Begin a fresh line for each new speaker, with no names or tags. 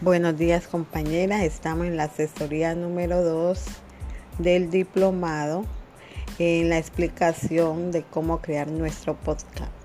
Buenos días compañeras, estamos en la asesoría número 2 del diplomado en la explicación de cómo crear nuestro podcast.